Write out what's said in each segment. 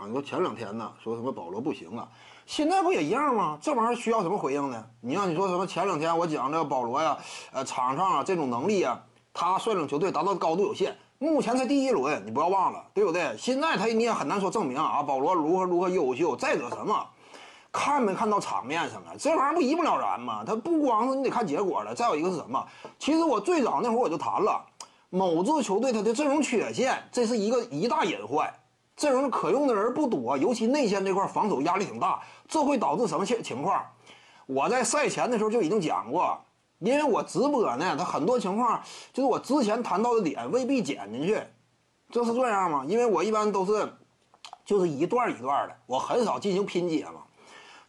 啊，你说前两天呢说什么保罗不行了，现在不也一样吗？这玩意儿需要什么回应呢？你让你说什么前两天我讲这个保罗呀，呃，场上啊这种能力啊，他率领球队达到的高度有限，目前才第一轮，你不要忘了，对不对？现在他你也很难说证明啊，保罗如何如何优秀。再者什么，看没看到场面上啊？这玩意儿不一目了然吗？他不光是你得看结果了，再有一个是什么？其实我最早那会儿我就谈了。某支球队他的阵容缺陷，这是一个一大隐患。阵容可用的人不多，尤其内线这块防守压力挺大，这会导致什么情情况？我在赛前的时候就已经讲过，因为我直播呢，他很多情况就是我之前谈到的点未必剪进去，这是这样吗？因为我一般都是就是一段一段的，我很少进行拼接嘛。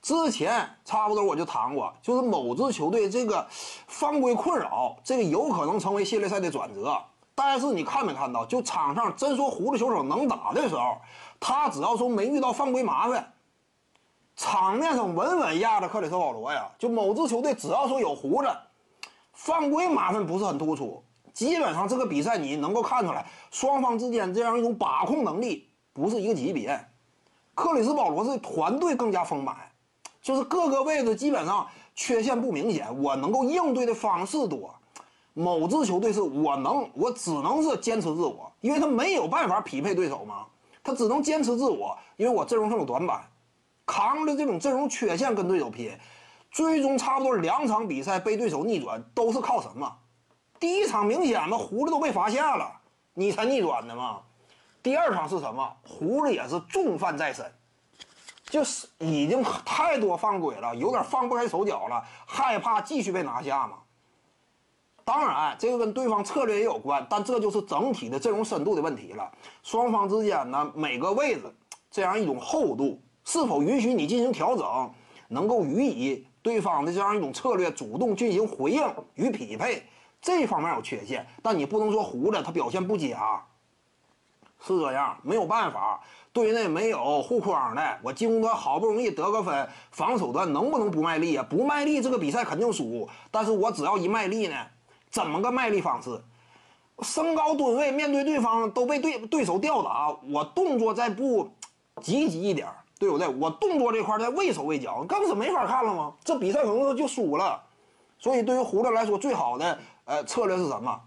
之前差不多我就谈过，就是某支球队这个犯规困扰，这个有可能成为系列赛的转折。但是你看没看到，就场上真说胡子球手能打的时候，他只要说没遇到犯规麻烦，场面上稳稳压着克里斯保罗呀。就某支球队只要说有胡子，犯规麻烦不是很突出，基本上这个比赛你能够看出来，双方之间这样一种把控能力不是一个级别。克里斯保罗是团队更加丰满，就是各个位置基本上缺陷不明显，我能够应对的方式多。某支球队是我能，我只能是坚持自我，因为他没有办法匹配对手嘛，他只能坚持自我，因为我阵容上有短板，扛着这种阵容缺陷跟对手拼，最终差不多两场比赛被对手逆转，都是靠什么？第一场明显嘛，胡子都被罚下了，你才逆转的嘛。第二场是什么？胡子也是重犯在身，就是已经太多犯规了，有点放不开手脚了，害怕继续被拿下嘛。当然，这个跟对方策略也有关，但这就是整体的阵容深度的问题了。双方之间呢，每个位置这样一种厚度，是否允许你进行调整，能够予以对方的这样一种策略主动进行回应与匹配，这方面有缺陷。但你不能说胡子他表现不佳，是这样，没有办法，队内没有护框的，我进攻端好不容易得个分，防守端能不能不卖力啊？不卖力，这个比赛肯定输。但是我只要一卖力呢？怎么个卖力方式？身高吨位，面对对方都被对对手吊打，我动作再不积极一点，对不对？我动作这块再畏手畏脚，更是没法看了吗？这比赛可能就输了。所以对于胡子来说，最好的呃策略是什么？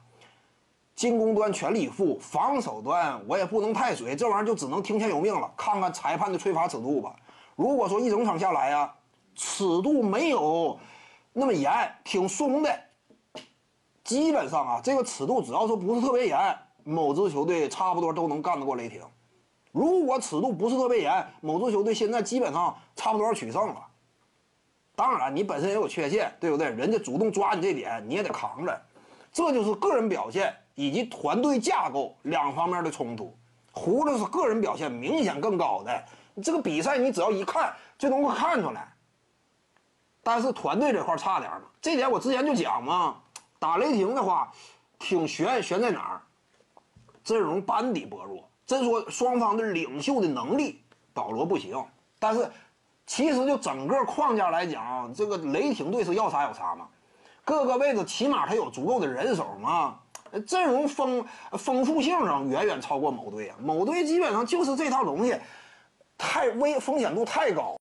进攻端全力以赴，防守端我也不能太水，这玩意儿就只能听天由命了。看看裁判的吹罚尺度吧。如果说一整场下来呀，尺度没有那么严，挺松的。基本上啊，这个尺度只要说不是特别严，某支球队差不多都能干得过雷霆。如果尺度不是特别严，某支球队现在基本上差不多要取胜了。当然，你本身也有缺陷，对不对？人家主动抓你这点，你也得扛着。这就是个人表现以及团队架构两方面的冲突。胡子是个人表现明显更高的，这个比赛你只要一看就能够看出来。但是团队这块差点嘛，这点我之前就讲嘛。打雷霆的话，挺悬，悬在哪儿？阵容班底薄弱。真说双方的领袖的能力，保罗不行。但是，其实就整个框架来讲，这个雷霆队是要啥有啥嘛。各个位置起码他有足够的人手嘛。阵容丰丰富性上远远超过某队啊。某队基本上就是这套东西，太危风险度太高。